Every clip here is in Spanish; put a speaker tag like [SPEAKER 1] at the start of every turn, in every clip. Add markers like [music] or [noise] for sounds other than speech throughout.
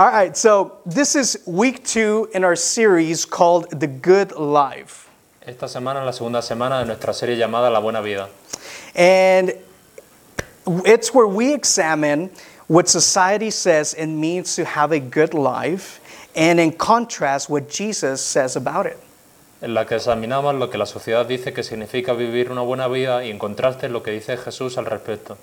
[SPEAKER 1] All right, so this is week two in our series called The Good Life.
[SPEAKER 2] Esta semana es la segunda semana de nuestra serie llamada La Buena Vida.
[SPEAKER 1] And it's where we examine what society says it means to have a good life, and in contrast, what Jesus says about it.
[SPEAKER 2] En la que examinamos lo que la sociedad dice que significa vivir una buena vida y en contraste lo que dice Jesús al respecto.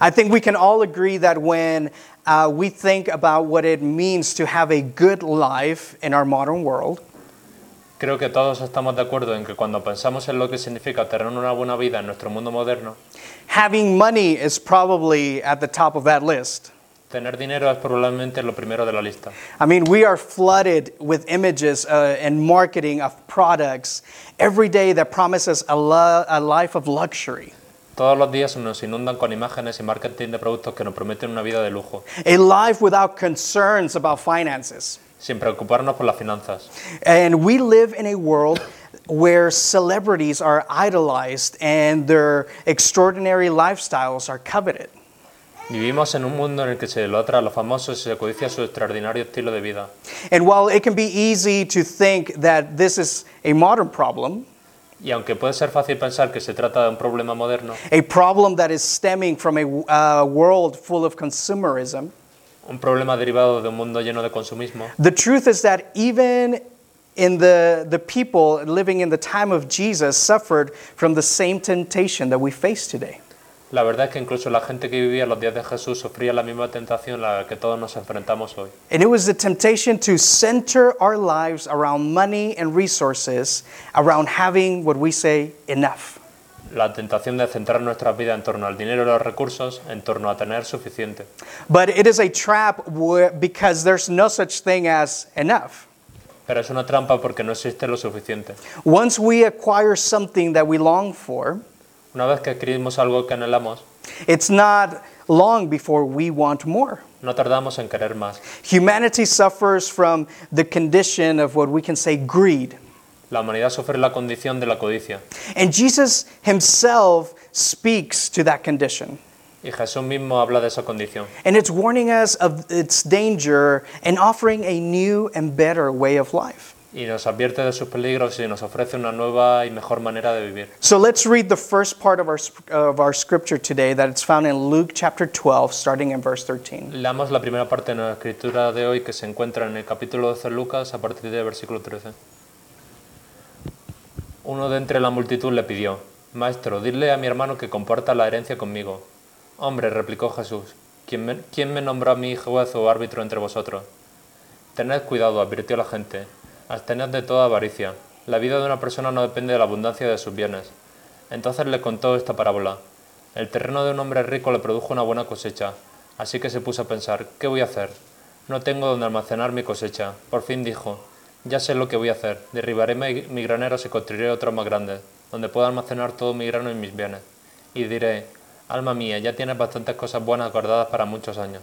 [SPEAKER 1] I think we can all agree that when uh, we think about what it means to have a good life in our modern world,
[SPEAKER 2] Creo que todos estamos de acuerdo en que cuando pensamos en lo que significa tener una buena vida en nuestro mundo moderno,
[SPEAKER 1] having money is probably at the top of that list.
[SPEAKER 2] Tener dinero es probablemente lo primero de la lista.
[SPEAKER 1] I mean, we are flooded with images uh, and marketing of products every day that promises a, lo- a life of luxury,
[SPEAKER 2] Todos los días nos inundan con imágenes y marketing de productos que nos prometen una vida de lujo,
[SPEAKER 1] a life without concerns about finances.
[SPEAKER 2] sin preocuparnos por las finanzas.
[SPEAKER 1] And we live in a world where celebrities are idolized and their extraordinary lifestyles are coveted.
[SPEAKER 2] Vivimos en un mundo en el que se idolatra a los famosos y se codicia su extraordinario estilo de vida.
[SPEAKER 1] And while it can be easy to think that this is a modern problem,
[SPEAKER 2] Y aunque puede ser fácil pensar que se trata de un problema moderno,
[SPEAKER 1] a problem that is stemming from a uh, world full of consumerism,
[SPEAKER 2] un problema derivado de un mundo lleno de consumismo,
[SPEAKER 1] the truth is that even in the, the people living in the time of Jesus suffered from the same temptation that we face today.
[SPEAKER 2] La verdad es que incluso la gente que vivía los días de Jesús sufría la misma tentación a la que todos nos enfrentamos hoy.
[SPEAKER 1] And it was the temptation to center our lives around money and resources, around having what we say enough.
[SPEAKER 2] La tentación de centrar nuestras vidas en torno al dinero y los recursos, en torno a tener suficiente.
[SPEAKER 1] But it is a trap where, because there's no such thing as enough.
[SPEAKER 2] Pero es una trampa porque no existe lo suficiente.
[SPEAKER 1] Once we acquire something that we long for,
[SPEAKER 2] Una vez que adquirimos algo que anhelamos,
[SPEAKER 1] it's not long before we want more.
[SPEAKER 2] no tardamos en querer más.
[SPEAKER 1] Humanity suffers from the condition of what we can say greed.
[SPEAKER 2] La humanidad sufre la condición de la codicia.
[SPEAKER 1] And Jesus himself speaks to that condition.
[SPEAKER 2] Y Jesús mismo habla de esa condición.
[SPEAKER 1] And it's warning us of its danger and offering a new and better way of life.
[SPEAKER 2] Y nos advierte de sus peligros y nos ofrece una nueva y mejor manera de vivir.
[SPEAKER 1] So let's read the first part of our, of our scripture today that it's found in Luke chapter 12, starting in verse 13.
[SPEAKER 2] Leamos la primera parte de la escritura de hoy que se encuentra en el capítulo 12 de Lucas a partir del versículo 13. Uno de entre la multitud le pidió, Maestro, dile a mi hermano que comparta la herencia conmigo. Hombre, replicó Jesús, ¿quién me, quién me nombró a mí juez o árbitro entre vosotros? Tened cuidado, advirtió la gente, abstened de toda avaricia. La vida de una persona no depende de la abundancia de sus bienes. Entonces le contó esta parábola. El terreno de un hombre rico le produjo una buena cosecha, así que se puso a pensar, ¿qué voy a hacer? No tengo donde almacenar mi cosecha. Por fin dijo, ya sé lo que voy a hacer, derribaré mi, granero y construiré otro más grande, donde pueda almacenar todo mi grano y mis bienes. Y diré, alma mía, ya tienes bastantes cosas buenas guardadas para muchos años.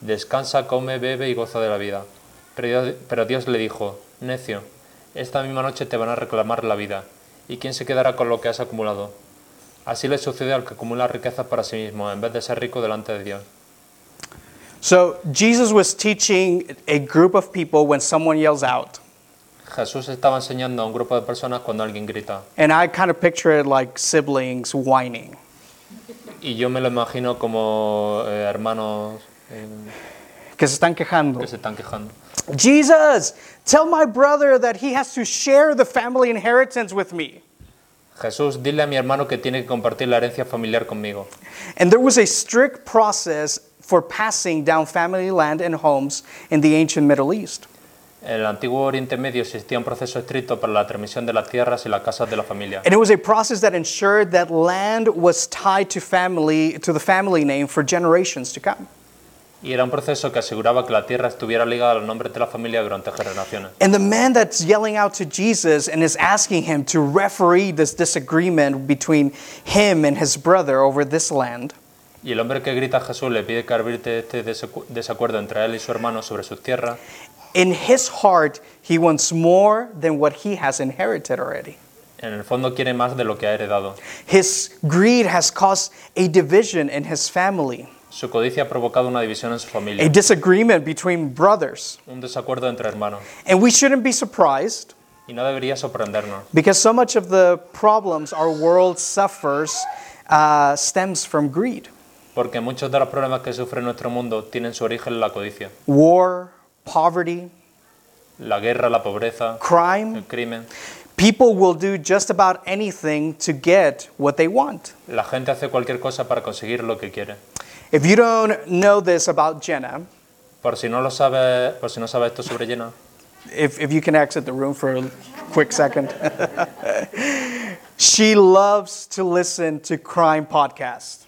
[SPEAKER 2] Descansa, come, bebe y goza de la vida. Pero Dios le dijo, necio, esta misma noche te van a reclamar la vida. ¿Y quién se quedará con lo que has acumulado? Así le sucede al que acumula riquezas para sí mismo, en vez de ser rico delante de Dios.
[SPEAKER 1] So Jesus was teaching a group of people when someone yells out.
[SPEAKER 2] Jesús estaba enseñando a un grupo de personas cuando alguien grita.
[SPEAKER 1] And I kind of picture it like siblings whining.
[SPEAKER 2] Y yo me lo imagino como eh, hermanos eh,
[SPEAKER 1] Que se están quejando.
[SPEAKER 2] que se están quejando.
[SPEAKER 1] Jesus, tell my brother that he has to share the family inheritance with me.
[SPEAKER 2] Jesús, dile a mi hermano que tiene que compartir la herencia familiar conmigo.
[SPEAKER 1] And there was a strict process for passing down family land and homes in the ancient Middle East.
[SPEAKER 2] En el antiguo Oriente Medio existía un proceso estricto para la transmisión de las tierras y las casas de la familia.
[SPEAKER 1] And it was a process that ensured that land was tied to family to the family name for generations to come.
[SPEAKER 2] Y era un proceso que aseguraba que la tierra estuviera ligada al nombre de la familia durante generaciones.
[SPEAKER 1] And the man that's yelling out to Jesus and is asking him to referee this disagreement between him and his brother over this land
[SPEAKER 2] Y el hombre que grita a Jesús le pide que arbitre este desacu- desacuerdo entre él y su hermano sobre sus tierras.
[SPEAKER 1] in his heart he wants more than what he has inherited already.
[SPEAKER 2] En el fondo quiere más de lo que ha heredado.
[SPEAKER 1] His greed has caused a division in his family.
[SPEAKER 2] Su codicia ha provocado una división en su
[SPEAKER 1] a
[SPEAKER 2] familia,
[SPEAKER 1] disagreement between brothers.
[SPEAKER 2] un desacuerdo entre hermanos.
[SPEAKER 1] And we shouldn't be surprised
[SPEAKER 2] Y no debería sorprendernos,
[SPEAKER 1] because so much of the problems our world suffers uh, stems from greed.
[SPEAKER 2] porque muchos de los problemas que sufre nuestro mundo tienen su origen en la codicia.
[SPEAKER 1] War, poverty,
[SPEAKER 2] La guerra, la pobreza,
[SPEAKER 1] crime.
[SPEAKER 2] el crimen.
[SPEAKER 1] People will do just about anything to get what they want.
[SPEAKER 2] La gente hace cualquier cosa para conseguir lo que quiere.
[SPEAKER 1] If you don't know this about Jenna,
[SPEAKER 2] Por si no lo sabe, por si no sabe esto sobre Jenna,
[SPEAKER 1] if, if you can exit the room for a quick second. she loves to listen to crime podcasts.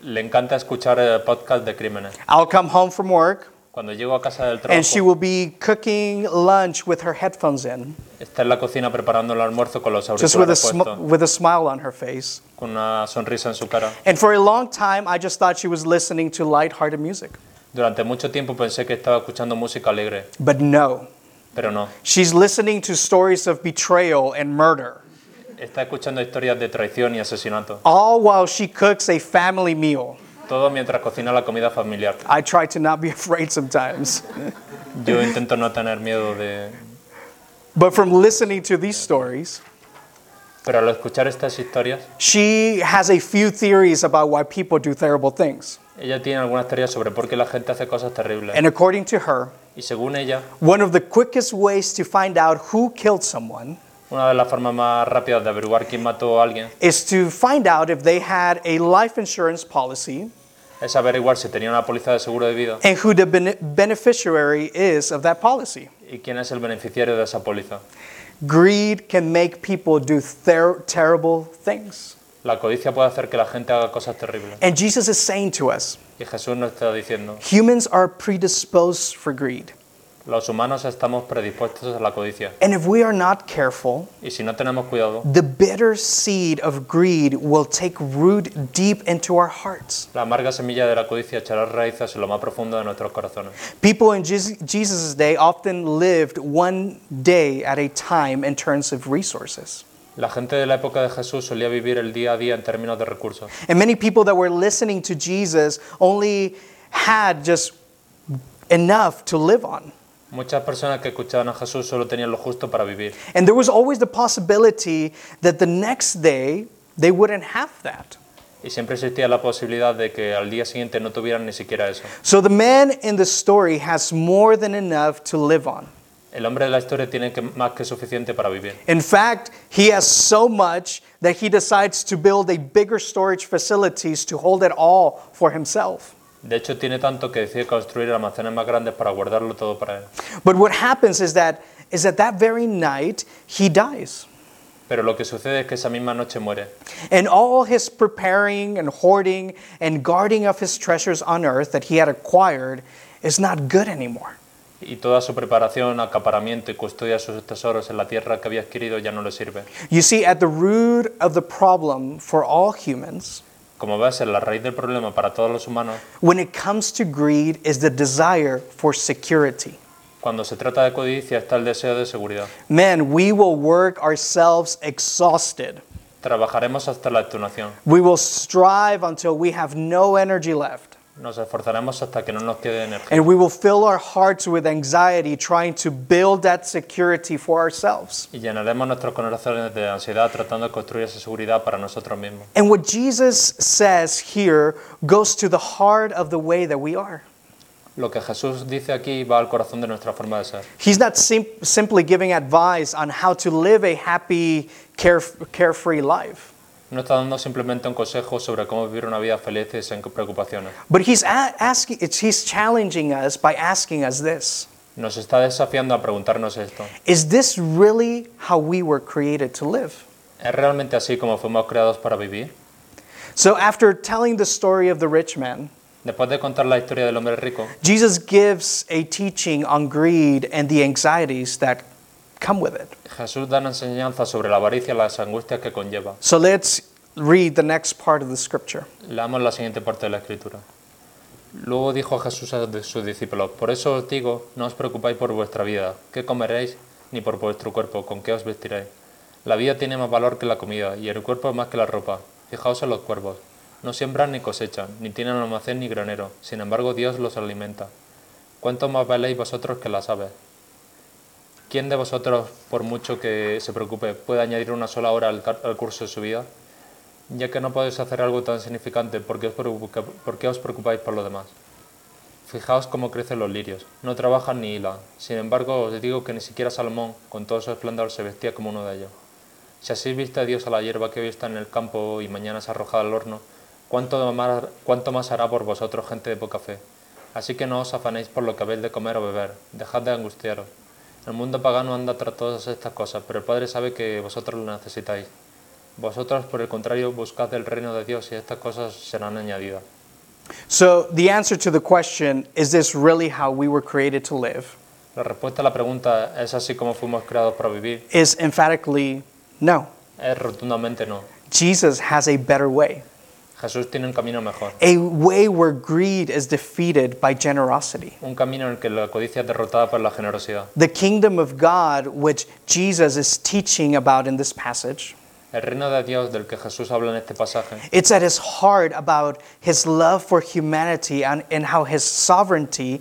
[SPEAKER 2] le encanta escuchar eh, podcast de crímenes.
[SPEAKER 1] I'll come home from work
[SPEAKER 2] Cuando llego a casa del
[SPEAKER 1] and she will be cooking lunch with her headphones in,
[SPEAKER 2] está en la cocina preparando el almuerzo con los
[SPEAKER 1] just with a,
[SPEAKER 2] auriculares
[SPEAKER 1] sm-
[SPEAKER 2] puestos,
[SPEAKER 1] with a smile on her face.
[SPEAKER 2] con una sonrisa en su cara.
[SPEAKER 1] And for a long time, I just thought she was listening to lighthearted music.
[SPEAKER 2] Durante mucho tiempo pensé que estaba escuchando música alegre,
[SPEAKER 1] But no,
[SPEAKER 2] pero no.
[SPEAKER 1] she's listening to stories of betrayal and murder,
[SPEAKER 2] Está escuchando historias de traición y asesinato.
[SPEAKER 1] all while she cooks a family meal.
[SPEAKER 2] Todo mientras cocina la comida familiar.
[SPEAKER 1] I try to not be [laughs] afraid sometimes.
[SPEAKER 2] Yo intento no tener miedo de...
[SPEAKER 1] But from listening to these stories,
[SPEAKER 2] Pero al escuchar estas historias,
[SPEAKER 1] she has a few theories about why people do terrible things.
[SPEAKER 2] ella tiene algunas teorías sobre por qué la gente hace cosas terribles.
[SPEAKER 1] And according to her,
[SPEAKER 2] Y según ella,
[SPEAKER 1] one of the quickest ways to find out who killed someone
[SPEAKER 2] una de las formas más rápidas de averiguar quién mató a alguien
[SPEAKER 1] is to find out if they had a life insurance policy
[SPEAKER 2] es averiguar si tenía una póliza de seguro de vida
[SPEAKER 1] and who the bene- beneficiary is of that policy.
[SPEAKER 2] y quién es el beneficiario de esa póliza.
[SPEAKER 1] Greed can make people do ter- terrible things.
[SPEAKER 2] La codicia puede hacer que la gente haga cosas terribles.
[SPEAKER 1] And Jesus is saying to us
[SPEAKER 2] Y Jesús nos está diciendo,
[SPEAKER 1] humans are predisposed for greed.
[SPEAKER 2] Los humanos estamos predispuestos a la codicia.
[SPEAKER 1] And if we are not careful,
[SPEAKER 2] Y si no tenemos cuidado,
[SPEAKER 1] the bitter seed of greed will take root deep into our hearts.
[SPEAKER 2] la amarga semilla de la codicia echará raíces en lo más profundo de nuestros corazones.
[SPEAKER 1] People in Jesus- Jesus' day often lived one day at a time in terms of resources.
[SPEAKER 2] La gente de la época de Jesús solía vivir el día a día en términos de recursos.
[SPEAKER 1] And many people that were listening to Jesus only had just enough to live on.
[SPEAKER 2] Muchas personas que escuchaban a Jesús solo tenían lo justo para vivir.
[SPEAKER 1] And there was always the possibility that the next day they wouldn't have that.
[SPEAKER 2] Y siempre existía la posibilidad de que al día siguiente no tuvieran ni siquiera eso.
[SPEAKER 1] So the man in the story has more than enough to live on.
[SPEAKER 2] El hombre de la historia tiene que- más que suficiente para vivir.
[SPEAKER 1] In fact, he has so much that he decides to build a bigger storage facilities to hold it all for himself.
[SPEAKER 2] De hecho, tiene tanto que decide construir almacenes más grandes para guardarlo todo para él.
[SPEAKER 1] But what happens is that is that that very night he dies.
[SPEAKER 2] Pero lo que sucede es que esa misma noche muere.
[SPEAKER 1] And all his preparing and hoarding and guarding of his treasures on earth that he had acquired is not good anymore.
[SPEAKER 2] Y toda su preparación, acaparamiento y custodia de sus tesoros en la tierra que había adquirido ya no le sirve.
[SPEAKER 1] You see, at the root of the problem for all humans,
[SPEAKER 2] Como ves, la raíz del problema para todos los humanos,
[SPEAKER 1] when it comes to greed, is the desire for security.
[SPEAKER 2] cuando se trata de codicia, está el deseo de seguridad.
[SPEAKER 1] Man, we will work ourselves exhausted.
[SPEAKER 2] Trabajaremos hasta la extenuación.
[SPEAKER 1] We will strive until we have no energy left.
[SPEAKER 2] Nos esforzaremos hasta que no nos quede energía.
[SPEAKER 1] And we will fill our hearts with anxiety trying to build that security for ourselves.
[SPEAKER 2] Y llenaremos nuestros corazones de ansiedad tratando de construir esa seguridad para nosotros mismos.
[SPEAKER 1] And what Jesus says here goes to the heart of the way that we are.
[SPEAKER 2] Lo que Jesús dice aquí va al corazón de nuestra forma de ser.
[SPEAKER 1] He's not sim- simply giving advice on how to live a happy, care- carefree life,
[SPEAKER 2] No está dando simplemente un consejo sobre cómo vivir una vida feliz y sin preocupaciones.
[SPEAKER 1] but he's asking, he's challenging us by asking us this
[SPEAKER 2] Nos está desafiando a preguntarnos esto.
[SPEAKER 1] Is this really how we were created to live?
[SPEAKER 2] ¿Es realmente así como fuimos creados para vivir?
[SPEAKER 1] So, after telling the story of the rich man,
[SPEAKER 2] Después de contar la historia del hombre rico,
[SPEAKER 1] Jesus gives a teaching on greed and the anxieties that come with it.
[SPEAKER 2] Jesús da una enseñanza sobre la avaricia y las angustias que conlleva.
[SPEAKER 1] So, let's read the next part of the scripture.
[SPEAKER 2] Leamos la siguiente parte de la escritura. Luego dijo Jesús a sus discípulos, por eso os digo, no os preocupáis por vuestra vida, qué comeréis, ni por vuestro cuerpo, con qué os vestiréis. La vida tiene más valor que la comida, y el cuerpo más que la ropa. Fijaos en los cuervos. No siembran ni cosechan, ni tienen almacén ni granero, sin embargo Dios los alimenta. ¿Cuánto más valéis vosotros que las aves? ¿Quién de vosotros, por mucho que se preocupe, puede añadir una sola hora al, curso de su vida? Ya que no podéis hacer algo tan significante, ¿por qué os, por qué preocupáis por lo demás? Fijaos cómo crecen los lirios, no trabajan ni hilan. Sin embargo, os digo que ni siquiera Salomón, con todo su esplendor, se vestía como uno de ellos. Si así viste a Dios a la hierba que hoy está en el campo y mañana es arrojada al horno, ¿cuánto más, cuánto más hará por vosotros gente de poca fe? Así que no os afanéis por lo que habéis de comer o beber, dejad de angustiaros. El mundo pagano anda tras todas estas cosas, pero el Padre sabe que vosotros lo necesitáis. Vosotros, por el contrario, buscad el reino de Dios y estas cosas serán añadidas.
[SPEAKER 1] So, the answer to the question, is this really how we were created to live?
[SPEAKER 2] La respuesta a la pregunta ¿es así como fuimos creados para vivir?
[SPEAKER 1] Is emphatically no.
[SPEAKER 2] Es rotundamente no.
[SPEAKER 1] Jesus has a better way,
[SPEAKER 2] Jesús tiene un camino mejor,
[SPEAKER 1] a way where greed is defeated by generosity.
[SPEAKER 2] un camino en el que la codicia es derrotada por la generosidad.
[SPEAKER 1] The kingdom of God, which Jesus is teaching about in this passage,
[SPEAKER 2] El reino de Dios del que Jesús habla en este pasaje
[SPEAKER 1] it's at his heart about his love for humanity and, and how his sovereignty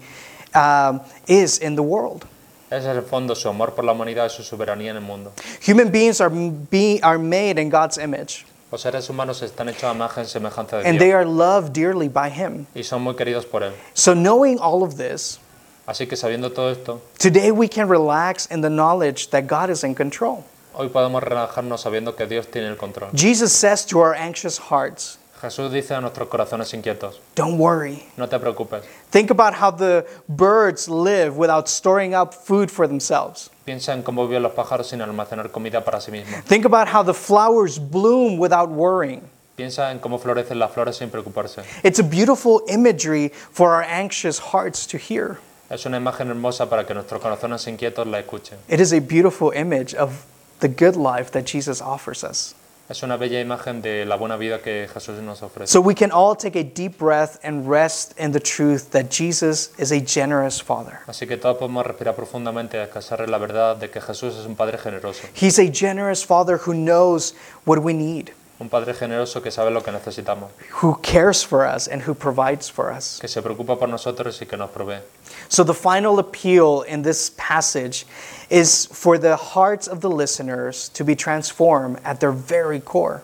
[SPEAKER 1] um, is in the world.
[SPEAKER 2] es el fondo su amor por la humanidad y su soberanía en el mundo.
[SPEAKER 1] Human beings are, be, are made in God's image,
[SPEAKER 2] Los seres humanos están hechos a imagen y semejanza de
[SPEAKER 1] and they
[SPEAKER 2] Dios
[SPEAKER 1] are loved dearly by him.
[SPEAKER 2] y son muy queridos por Él.
[SPEAKER 1] So, knowing all of this,
[SPEAKER 2] Así que sabiendo todo esto,
[SPEAKER 1] today we can relax in the knowledge that God is in control.
[SPEAKER 2] hoy podemos relajarnos sabiendo que Dios tiene el control.
[SPEAKER 1] Jesus says to our anxious hearts,
[SPEAKER 2] Jesús dice a nuestros corazones inquietos,
[SPEAKER 1] Don't worry.
[SPEAKER 2] no te preocupes,
[SPEAKER 1] Think about how the birds live without storing up food for themselves.
[SPEAKER 2] piensa en cómo viven los pájaros sin almacenar comida para sí mismos.
[SPEAKER 1] Think about how the flowers bloom without worrying.
[SPEAKER 2] Piensa en cómo florecen las flores sin preocuparse.
[SPEAKER 1] It's a beautiful imagery for our anxious hearts to hear.
[SPEAKER 2] Es una imagen hermosa para que nuestros corazones inquietos la escuchen.
[SPEAKER 1] It is a beautiful image of the good life that Jesus offers us.
[SPEAKER 2] Es una bella imagen de la buena vida que Jesús nos ofrece.
[SPEAKER 1] So we can all take a deep breath and rest in the truth that Jesus is a generous Father.
[SPEAKER 2] Así que todos podemos respirar profundamente y descansar en la verdad de que Jesús es un Padre generoso.
[SPEAKER 1] He's a generous Father who knows what we need,
[SPEAKER 2] Un Padre generoso que sabe lo que necesitamos,
[SPEAKER 1] who cares for us, and who provides for us.
[SPEAKER 2] que se preocupa por nosotros y que nos provee.
[SPEAKER 1] So the final appeal in this passage is for the hearts of the listeners to be transformed at their very core.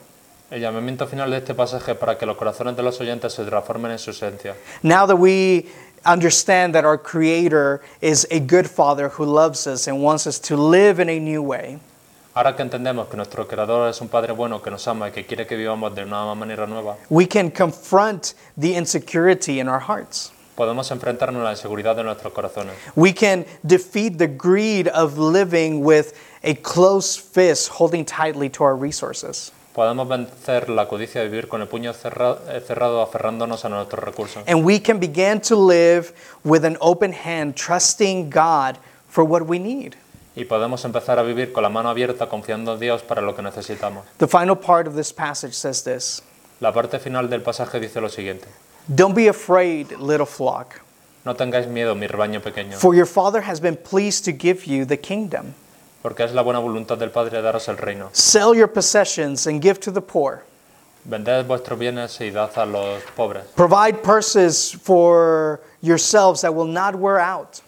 [SPEAKER 2] El llamamiento final de este pasaje es para que los corazones de los oyentes se transformen en su esencia.
[SPEAKER 1] Now that we understand that our Creator is a good Father who loves us and wants us to live in a new way,
[SPEAKER 2] Ahora que entendemos que nuestro Creador es un Padre bueno que nos ama y que quiere que vivamos de una manera nueva,
[SPEAKER 1] we can confront the insecurity in our hearts.
[SPEAKER 2] podemos enfrentarnos a la inseguridad de nuestros corazones.
[SPEAKER 1] We can defeat the greed of living with a closed fist holding tightly to our resources.
[SPEAKER 2] Podemos vencer la codicia de vivir con el puño cerra- eh, cerrado aferrándonos a nuestros recursos.
[SPEAKER 1] And we can begin to live with an open hand, trusting God for what we need.
[SPEAKER 2] Y podemos empezar a vivir con la mano abierta confiando en Dios para lo que necesitamos.
[SPEAKER 1] The final part of this passage says this
[SPEAKER 2] La parte final del pasaje dice lo siguiente.
[SPEAKER 1] Don't be afraid, little flock,
[SPEAKER 2] No tengáis miedo, mi rebaño pequeño,
[SPEAKER 1] for your Father has been pleased to give you the kingdom.
[SPEAKER 2] porque es la buena voluntad del Padre daros el reino.
[SPEAKER 1] Sell your possessions and give to the poor.
[SPEAKER 2] Vended vuestros bienes y dad a los pobres.
[SPEAKER 1] Provide purses for yourselves that will not wear out,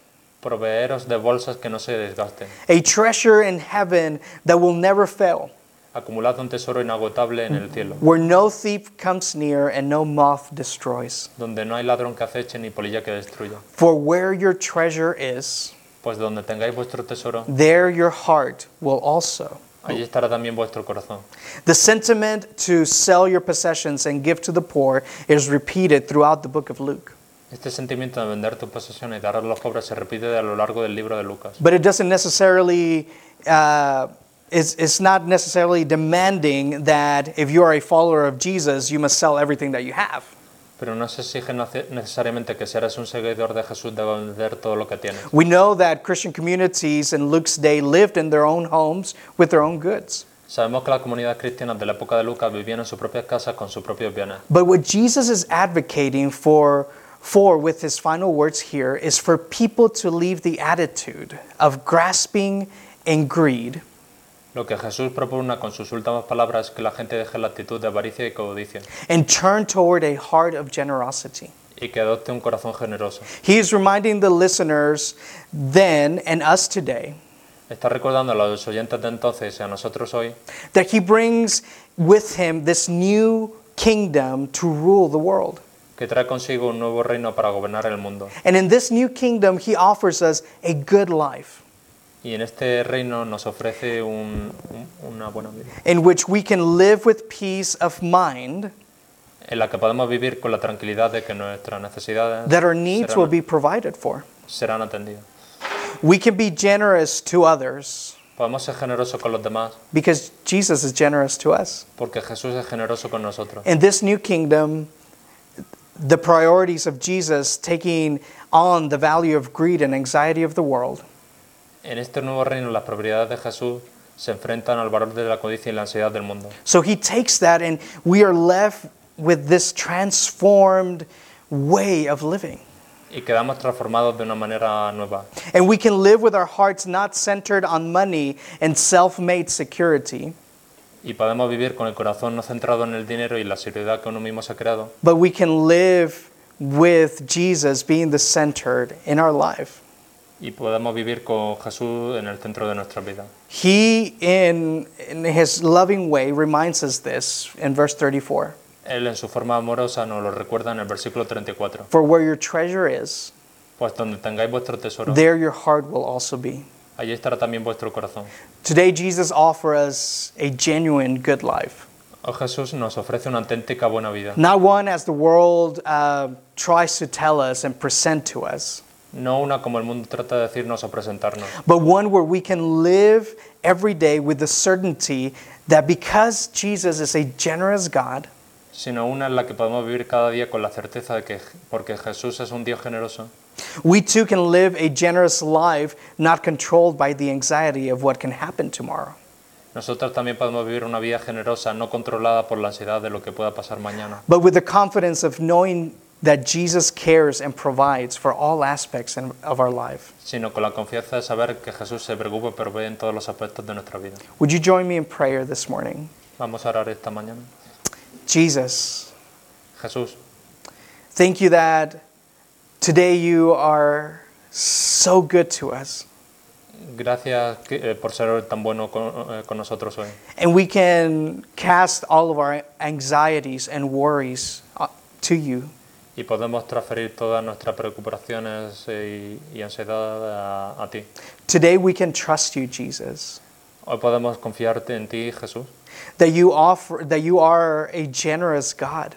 [SPEAKER 2] Proveeros de bolsas que no se desgasten.
[SPEAKER 1] a treasure in heaven that will never fail,
[SPEAKER 2] Acumulad un tesoro inagotable en el cielo,
[SPEAKER 1] where no thief comes near and no moth destroys.
[SPEAKER 2] donde no hay ladrón que aceche ni polilla que destruya.
[SPEAKER 1] For where your treasure is,
[SPEAKER 2] Pues donde tengáis vuestro tesoro,
[SPEAKER 1] there your heart will also.
[SPEAKER 2] allí estará también vuestro corazón.
[SPEAKER 1] The sentiment to sell your possessions and give to the poor is repeated throughout the book of Luke.
[SPEAKER 2] Este sentimiento de vender tus posesiones y dar a los pobres se repite a lo largo del libro de Lucas.
[SPEAKER 1] But it doesn't necessarily, uh, it's, it's not necessarily demanding that if you are a follower of Jesus, you must sell everything that you have.
[SPEAKER 2] Pero no se exige necesariamente que si eres un seguidor de Jesús debas vender todo lo que tienes.
[SPEAKER 1] We know that Christian communities in Luke's day lived in their own homes with their own goods.
[SPEAKER 2] Sabemos que las comunidades cristianas de la época de Lucas vivían en sus propias casas con sus propios bienes.
[SPEAKER 1] But what Jesus is advocating for, for with his final words here is for people to leave the attitude of grasping and greed
[SPEAKER 2] Lo que Jesús propugna con sus últimas palabras es que la gente deje la actitud de avaricia y codicia
[SPEAKER 1] and turn toward a heart of generosity.
[SPEAKER 2] y que adopte un corazón generoso.
[SPEAKER 1] He is reminding the listeners then and us today
[SPEAKER 2] Está recordando a los oyentes de entonces y a nosotros hoy
[SPEAKER 1] that he brings with him this new kingdom to rule the world.
[SPEAKER 2] Que trae consigo un nuevo reino para gobernar el mundo.
[SPEAKER 1] And in this new kingdom, he offers us a good life
[SPEAKER 2] Y en este reino nos ofrece un- un- una buena vida,
[SPEAKER 1] in which we can live with peace of mind,
[SPEAKER 2] en la que podemos vivir con la tranquilidad de que nuestras necesidades
[SPEAKER 1] that our needs will
[SPEAKER 2] serán,
[SPEAKER 1] be provided for.
[SPEAKER 2] serán atendidas.
[SPEAKER 1] We can be generous to others
[SPEAKER 2] Podemos ser generosos con los demás
[SPEAKER 1] because Jesus is generous to us.
[SPEAKER 2] porque Jesús es generoso con nosotros.
[SPEAKER 1] In this new kingdom, the priorities of Jesus taking on the value of greed and anxiety of the world
[SPEAKER 2] En este nuevo reino las prioridades de Jesús se enfrentan al valor de la codicia y la ansiedad del mundo.
[SPEAKER 1] So he takes that, and we are left with this transformed way of living.
[SPEAKER 2] Y quedamos transformados de una manera nueva.
[SPEAKER 1] And we can live with our hearts not centered on money and self made security,
[SPEAKER 2] Y podemos vivir con el corazón no centrado en el dinero y la seguridad que uno mismo se ha creado,
[SPEAKER 1] but we can live with Jesus being the centered in our life.
[SPEAKER 2] y podemos vivir con Jesús en el centro de nuestra vida.
[SPEAKER 1] He, in, in his loving way, reminds us this in verse 34
[SPEAKER 2] Él en su forma amorosa nos lo recuerda en el versículo 34.
[SPEAKER 1] For where your treasure is,
[SPEAKER 2] Pues donde tengáis vuestro tesoro,
[SPEAKER 1] there your heart will also be.
[SPEAKER 2] Allí estará también vuestro corazón.
[SPEAKER 1] Today, Jesus offers us a genuine good life.
[SPEAKER 2] Oh Jesús nos ofrece una auténtica buena vida,
[SPEAKER 1] Not one as the world uh, tries to tell us and present to us,
[SPEAKER 2] no una como el mundo trata de decirnos o presentarnos,
[SPEAKER 1] but one where we can live every day with the certainty that because Jesus is a generous God,
[SPEAKER 2] sino una en la que podemos vivir cada día con la certeza de que porque Jesús es un Dios generoso,
[SPEAKER 1] we too can live a generous life not controlled by the anxiety of what can happen tomorrow.
[SPEAKER 2] nosotros también podemos vivir una vida generosa, no controlada por la ansiedad de lo que pueda pasar mañana,
[SPEAKER 1] but with the confidence of knowing that Jesus cares and provides for all aspects in- of our life.
[SPEAKER 2] sino con la confianza de saber que Jesús se preocupa y provee en todos los aspectos de nuestra vida.
[SPEAKER 1] Would you join me in prayer this morning?
[SPEAKER 2] Vamos a orar esta mañana.
[SPEAKER 1] Jesus,
[SPEAKER 2] Jesús,
[SPEAKER 1] thank you that today you are so good to us.
[SPEAKER 2] gracias eh, por ser tan bueno con, eh, nosotros hoy.
[SPEAKER 1] And we can cast all of our anxieties and worries uh, to you.
[SPEAKER 2] Y podemos transferir todas nuestras preocupaciones eh, y, y ansiedad a, a ti.
[SPEAKER 1] Today we can trust you, Jesus,
[SPEAKER 2] Hoy podemos confiarte en ti, Jesús,
[SPEAKER 1] that you offer that you are a generous God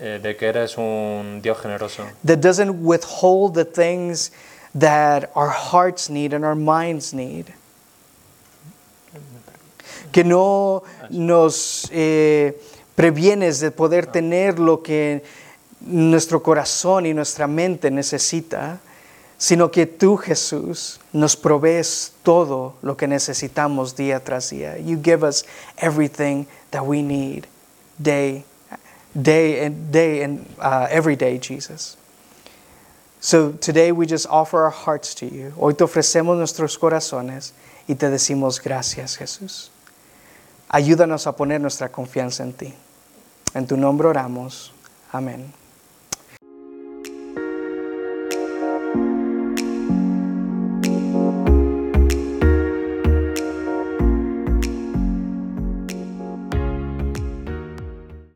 [SPEAKER 2] eh, de que eres un Dios generoso,
[SPEAKER 1] that doesn't withhold the things that our hearts need and our minds need. Que no nos eh, previenes de poder tener lo que nuestro corazón y nuestra mente necesita, sino que tú, Jesús, nos provees todo lo que necesitamos día tras día. You give us everything that we need day, day and day and uh, every day, Jesus. So today we just offer our hearts to you. Hoy te ofrecemos nuestros corazones y te decimos gracias, Jesús. Ayúdanos a poner nuestra confianza en ti. En tu nombre oramos. Amén.